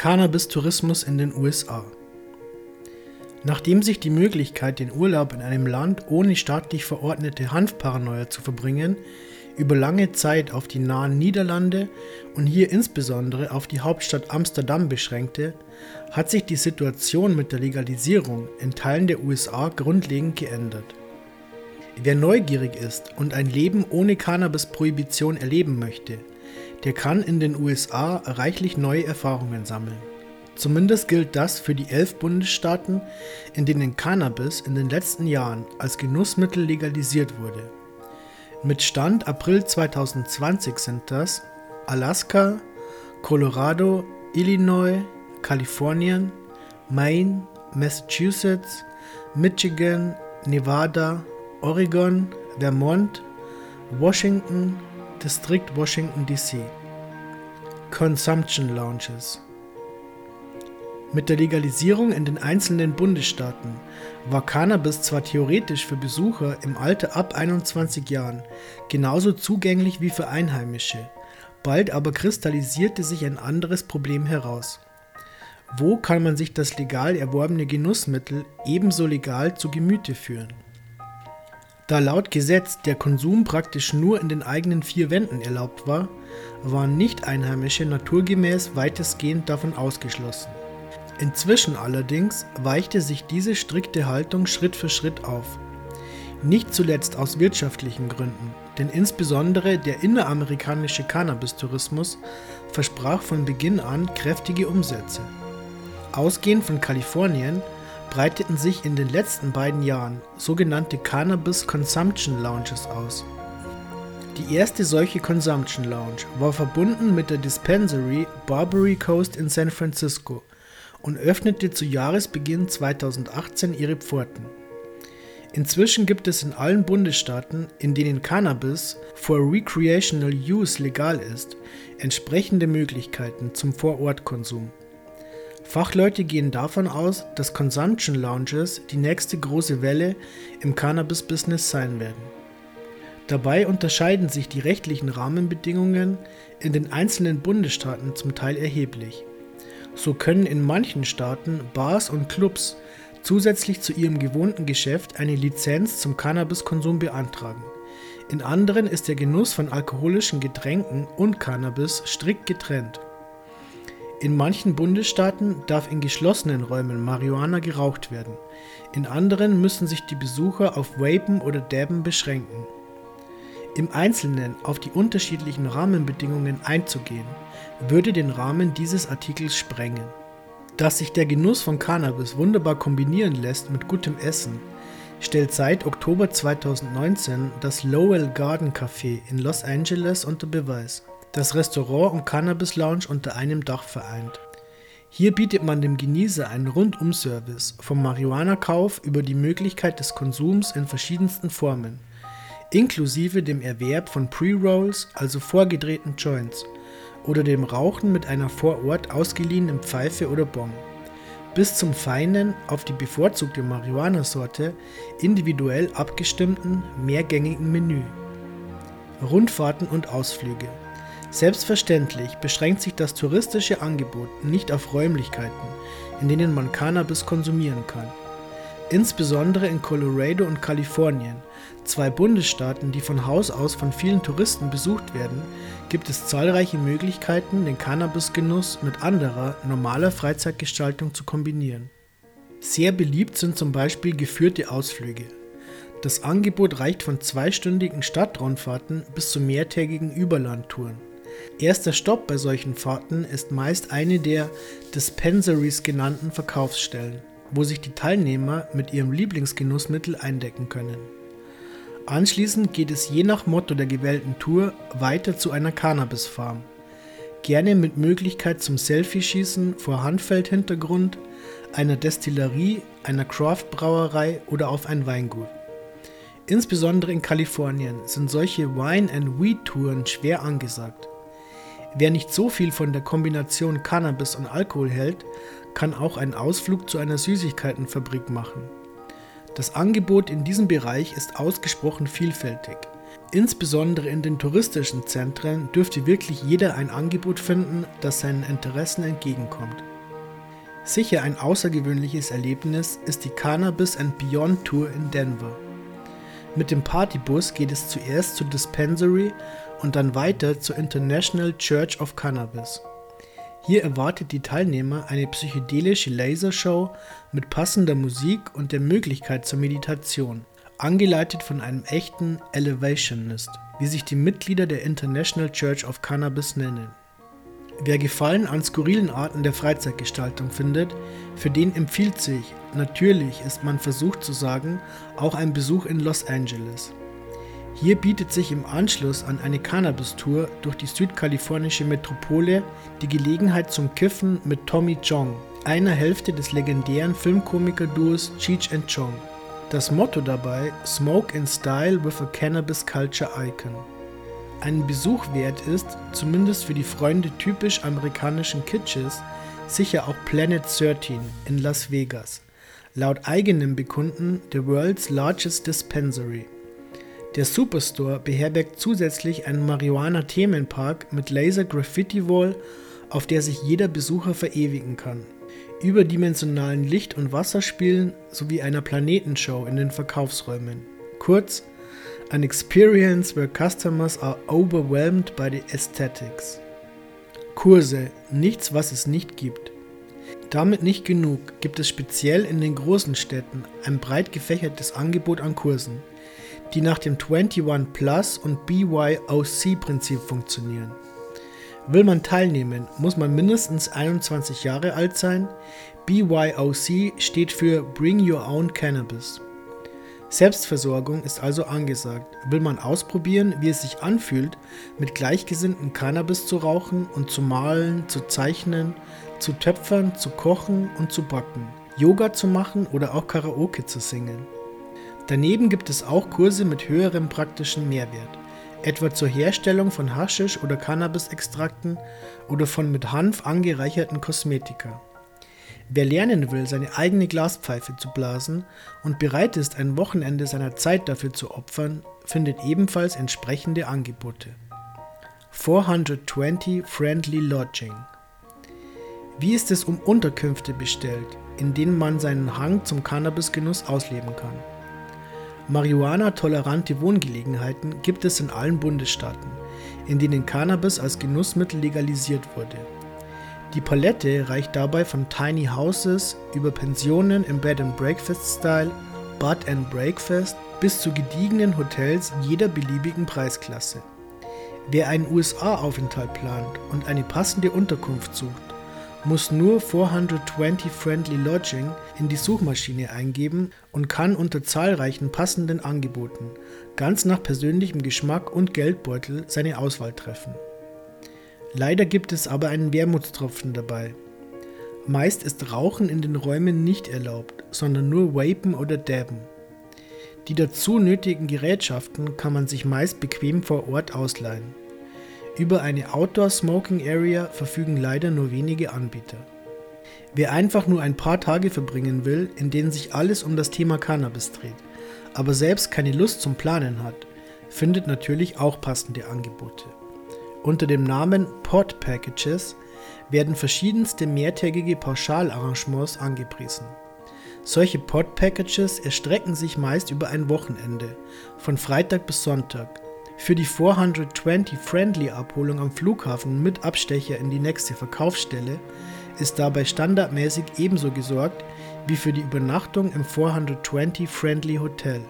Cannabis-Tourismus in den USA. Nachdem sich die Möglichkeit, den Urlaub in einem Land ohne staatlich verordnete Hanfparanoia zu verbringen, über lange Zeit auf die nahen Niederlande und hier insbesondere auf die Hauptstadt Amsterdam beschränkte, hat sich die Situation mit der Legalisierung in Teilen der USA grundlegend geändert. Wer neugierig ist und ein Leben ohne Cannabis-Prohibition erleben möchte, der kann in den USA reichlich neue Erfahrungen sammeln. Zumindest gilt das für die elf Bundesstaaten, in denen Cannabis in den letzten Jahren als Genussmittel legalisiert wurde. Mit Stand April 2020 sind das Alaska, Colorado, Illinois, Kalifornien, Maine, Massachusetts, Michigan, Nevada, Oregon, Vermont, Washington, Distrikt Washington DC. Consumption Lounges mit der Legalisierung in den einzelnen Bundesstaaten war Cannabis zwar theoretisch für Besucher im Alter ab 21 Jahren genauso zugänglich wie für Einheimische, bald aber kristallisierte sich ein anderes Problem heraus. Wo kann man sich das legal erworbene Genussmittel ebenso legal zu Gemüte führen? Da laut Gesetz der Konsum praktisch nur in den eigenen vier Wänden erlaubt war, waren Nicht-Einheimische naturgemäß weitestgehend davon ausgeschlossen. Inzwischen allerdings weichte sich diese strikte Haltung Schritt für Schritt auf. Nicht zuletzt aus wirtschaftlichen Gründen, denn insbesondere der inneramerikanische Cannabis-Tourismus versprach von Beginn an kräftige Umsätze. Ausgehend von Kalifornien breiteten sich in den letzten beiden Jahren sogenannte Cannabis Consumption Lounges aus. Die erste solche Consumption Lounge war verbunden mit der Dispensary Barbary Coast in San Francisco und öffnete zu Jahresbeginn 2018 ihre Pforten. Inzwischen gibt es in allen Bundesstaaten, in denen Cannabis for recreational use legal ist, entsprechende Möglichkeiten zum Vorortkonsum. Fachleute gehen davon aus, dass Consumption Lounges die nächste große Welle im Cannabis-Business sein werden. Dabei unterscheiden sich die rechtlichen Rahmenbedingungen in den einzelnen Bundesstaaten zum Teil erheblich. So können in manchen Staaten Bars und Clubs zusätzlich zu ihrem gewohnten Geschäft eine Lizenz zum Cannabiskonsum beantragen. In anderen ist der Genuss von alkoholischen Getränken und Cannabis strikt getrennt. In manchen Bundesstaaten darf in geschlossenen Räumen Marihuana geraucht werden, in anderen müssen sich die Besucher auf Vapen oder Dabben beschränken. Im Einzelnen auf die unterschiedlichen Rahmenbedingungen einzugehen, würde den Rahmen dieses Artikels sprengen. Dass sich der Genuss von Cannabis wunderbar kombinieren lässt mit gutem Essen, stellt seit Oktober 2019 das Lowell Garden Café in Los Angeles unter Beweis, das Restaurant und Cannabis Lounge unter einem Dach vereint. Hier bietet man dem Genießer einen Rundum-Service vom Marihuana-Kauf über die Möglichkeit des Konsums in verschiedensten Formen, inklusive dem Erwerb von Pre-Rolls, also vorgedrehten Joints, oder dem Rauchen mit einer vor Ort ausgeliehenen Pfeife oder Bon, bis zum feinen, auf die bevorzugte Marihuana-Sorte individuell abgestimmten, mehrgängigen Menü. Rundfahrten und Ausflüge. Selbstverständlich beschränkt sich das touristische Angebot nicht auf Räumlichkeiten, in denen man Cannabis konsumieren kann. Insbesondere in Colorado und Kalifornien, zwei Bundesstaaten, die von Haus aus von vielen Touristen besucht werden, gibt es zahlreiche Möglichkeiten, den Cannabisgenuss mit anderer, normaler Freizeitgestaltung zu kombinieren. Sehr beliebt sind zum Beispiel geführte Ausflüge. Das Angebot reicht von zweistündigen Stadtrundfahrten bis zu mehrtägigen Überlandtouren. Erster Stopp bei solchen Fahrten ist meist eine der Dispensaries genannten Verkaufsstellen, wo sich die Teilnehmer mit ihrem Lieblingsgenussmittel eindecken können. Anschließend geht es je nach Motto der gewählten Tour weiter zu einer Cannabis-Farm. Gerne mit Möglichkeit zum Selfie-Schießen vor Handfeldhintergrund, einer Destillerie, einer Craft-Brauerei oder auf ein Weingut. Insbesondere in Kalifornien sind solche Wine-and-Weed-Touren schwer angesagt. Wer nicht so viel von der Kombination Cannabis und Alkohol hält, kann auch einen Ausflug zu einer Süßigkeitenfabrik machen. Das Angebot in diesem Bereich ist ausgesprochen vielfältig. Insbesondere in den touristischen Zentren dürfte wirklich jeder ein Angebot finden, das seinen Interessen entgegenkommt. Sicher ein außergewöhnliches Erlebnis ist die Cannabis and Beyond Tour in Denver. Mit dem Partybus geht es zuerst zur Dispensary und dann weiter zur International Church of Cannabis. Hier erwartet die Teilnehmer eine psychedelische Lasershow mit passender Musik und der Möglichkeit zur Meditation, angeleitet von einem echten Elevationist, wie sich die Mitglieder der International Church of Cannabis nennen. Wer Gefallen an skurrilen Arten der Freizeitgestaltung findet, für den empfiehlt sich, natürlich ist man versucht zu sagen, auch ein Besuch in Los Angeles. Hier bietet sich im Anschluss an eine Cannabis-Tour durch die südkalifornische Metropole die Gelegenheit zum Kiffen mit Tommy Chong, einer Hälfte des legendären Filmkomiker-Duos Cheech and Chong. Das Motto dabei: Smoke in Style with a Cannabis Culture Icon einen Besuch wert ist, zumindest für die Freunde typisch amerikanischen Kitsches, sicher auch Planet 13 in Las Vegas, laut eigenem Bekunden the world's largest dispensary. Der Superstore beherbergt zusätzlich einen Marihuana-Themenpark mit Laser-Graffiti-Wall, auf der sich jeder Besucher verewigen kann, überdimensionalen Licht- und Wasserspielen sowie einer Planetenshow in den Verkaufsräumen. Kurz, An experience where customers are overwhelmed by the aesthetics. Kurse, nichts, was es nicht gibt. Damit nicht genug, gibt es speziell in den großen Städten ein breit gefächertes Angebot an Kursen, die nach dem 21 Plus und BYOC-Prinzip funktionieren. Will man teilnehmen, muss man mindestens 21 Jahre alt sein. BYOC steht für Bring Your Own Cannabis. Selbstversorgung ist also angesagt. Will man ausprobieren, wie es sich anfühlt, mit Gleichgesinnten Cannabis zu rauchen und zu malen, zu zeichnen, zu töpfern, zu kochen und zu backen, Yoga zu machen oder auch Karaoke zu singen. Daneben gibt es auch Kurse mit höherem praktischen Mehrwert, etwa zur Herstellung von Haschisch oder Cannabisextrakten oder von mit Hanf angereicherten Kosmetika. Wer lernen will, seine eigene Glaspfeife zu blasen und bereit ist, ein Wochenende seiner Zeit dafür zu opfern, findet ebenfalls entsprechende Angebote. 420 Friendly Lodging Wie ist es um Unterkünfte bestellt, in denen man seinen Hang zum Cannabisgenuss ausleben kann? Marihuana-tolerante Wohngelegenheiten gibt es in allen Bundesstaaten, in denen Cannabis als Genussmittel legalisiert wurde. Die Palette reicht dabei von Tiny Houses über Pensionen im Bed and Breakfast Style, Bud and Breakfast bis zu gediegenen Hotels jeder beliebigen Preisklasse. Wer einen USA-Aufenthalt plant und eine passende Unterkunft sucht, muss nur 420 Friendly Lodging in die Suchmaschine eingeben und kann unter zahlreichen passenden Angeboten, ganz nach persönlichem Geschmack und Geldbeutel, seine Auswahl treffen. Leider gibt es aber einen Wermutstropfen dabei. Meist ist Rauchen in den Räumen nicht erlaubt, sondern nur Vapen oder Dabben. Die dazu nötigen Gerätschaften kann man sich meist bequem vor Ort ausleihen. Über eine Outdoor Smoking Area verfügen leider nur wenige Anbieter. Wer einfach nur ein paar Tage verbringen will, in denen sich alles um das Thema Cannabis dreht, aber selbst keine Lust zum Planen hat, findet natürlich auch passende Angebote. Unter dem Namen Pod Packages werden verschiedenste mehrtägige Pauschalarrangements angepriesen. Solche Pod Packages erstrecken sich meist über ein Wochenende, von Freitag bis Sonntag. Für die 420 Friendly Abholung am Flughafen mit Abstecher in die nächste Verkaufsstelle ist dabei standardmäßig ebenso gesorgt wie für die Übernachtung im 420 Friendly Hotel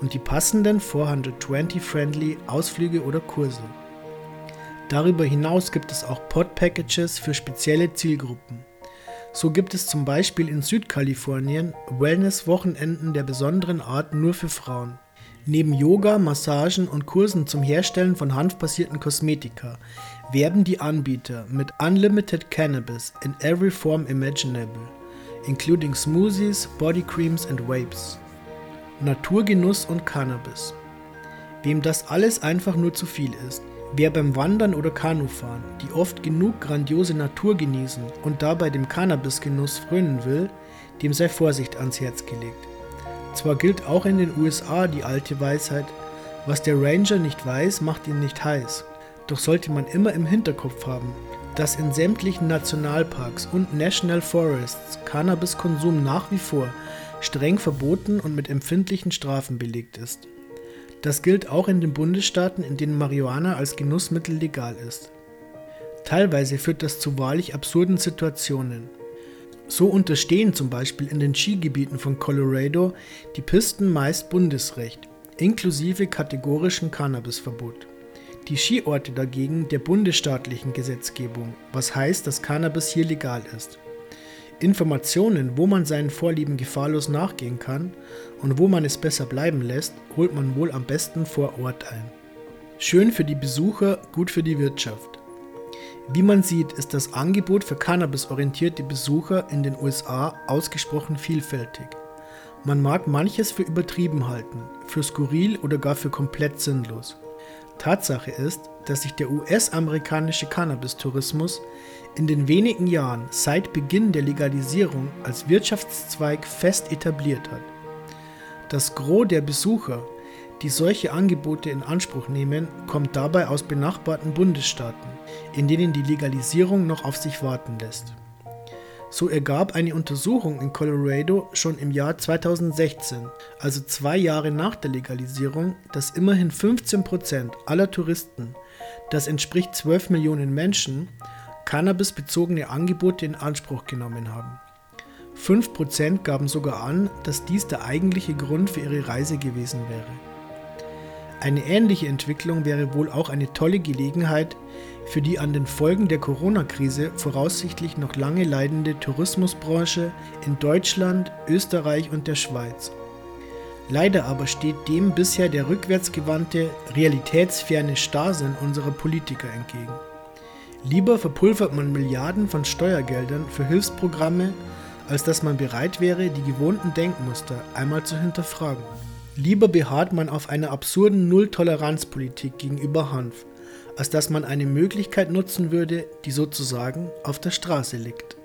und die passenden 420 Friendly Ausflüge oder Kurse. Darüber hinaus gibt es auch Pod-Packages für spezielle Zielgruppen. So gibt es zum Beispiel in Südkalifornien Wellness-Wochenenden der besonderen Art nur für Frauen. Neben Yoga, Massagen und Kursen zum Herstellen von hanfbasierten Kosmetika werben die Anbieter mit Unlimited Cannabis in every form imaginable, including Smoothies, Body Creams and Vapes. Naturgenuss und Cannabis. Wem das alles einfach nur zu viel ist, Wer beim Wandern oder Kanufahren die oft genug grandiose Natur genießen und dabei dem Cannabisgenuss frönen will, dem sei Vorsicht ans Herz gelegt. Zwar gilt auch in den USA die alte Weisheit, was der Ranger nicht weiß, macht ihn nicht heiß. Doch sollte man immer im Hinterkopf haben, dass in sämtlichen Nationalparks und National Forests Cannabiskonsum nach wie vor streng verboten und mit empfindlichen Strafen belegt ist. Das gilt auch in den Bundesstaaten, in denen Marihuana als Genussmittel legal ist. Teilweise führt das zu wahrlich absurden Situationen. So unterstehen zum Beispiel in den Skigebieten von Colorado die Pisten meist Bundesrecht, inklusive kategorischem Cannabisverbot. Die Skiorte dagegen der bundesstaatlichen Gesetzgebung, was heißt, dass Cannabis hier legal ist. Informationen, wo man seinen Vorlieben gefahrlos nachgehen kann und wo man es besser bleiben lässt, holt man wohl am besten vor Ort ein. Schön für die Besucher, gut für die Wirtschaft. Wie man sieht, ist das Angebot für cannabisorientierte Besucher in den USA ausgesprochen vielfältig. Man mag manches für übertrieben halten, für skurril oder gar für komplett sinnlos. Tatsache ist, dass sich der US-amerikanische Cannabis-Tourismus in den wenigen Jahren seit Beginn der Legalisierung als Wirtschaftszweig fest etabliert hat. Das Gros der Besucher die solche Angebote in Anspruch nehmen, kommt dabei aus benachbarten Bundesstaaten, in denen die Legalisierung noch auf sich warten lässt. So ergab eine Untersuchung in Colorado schon im Jahr 2016, also zwei Jahre nach der Legalisierung, dass immerhin 15 Prozent aller Touristen, das entspricht 12 Millionen Menschen, cannabisbezogene Angebote in Anspruch genommen haben. 5% gaben sogar an, dass dies der eigentliche Grund für ihre Reise gewesen wäre. Eine ähnliche Entwicklung wäre wohl auch eine tolle Gelegenheit für die an den Folgen der Corona-Krise voraussichtlich noch lange leidende Tourismusbranche in Deutschland, Österreich und der Schweiz. Leider aber steht dem bisher der rückwärtsgewandte, realitätsferne Starrsinn unserer Politiker entgegen. Lieber verpulvert man Milliarden von Steuergeldern für Hilfsprogramme, als dass man bereit wäre, die gewohnten Denkmuster einmal zu hinterfragen. Lieber beharrt man auf einer absurden Null-Toleranz-Politik gegenüber Hanf, als dass man eine Möglichkeit nutzen würde, die sozusagen auf der Straße liegt.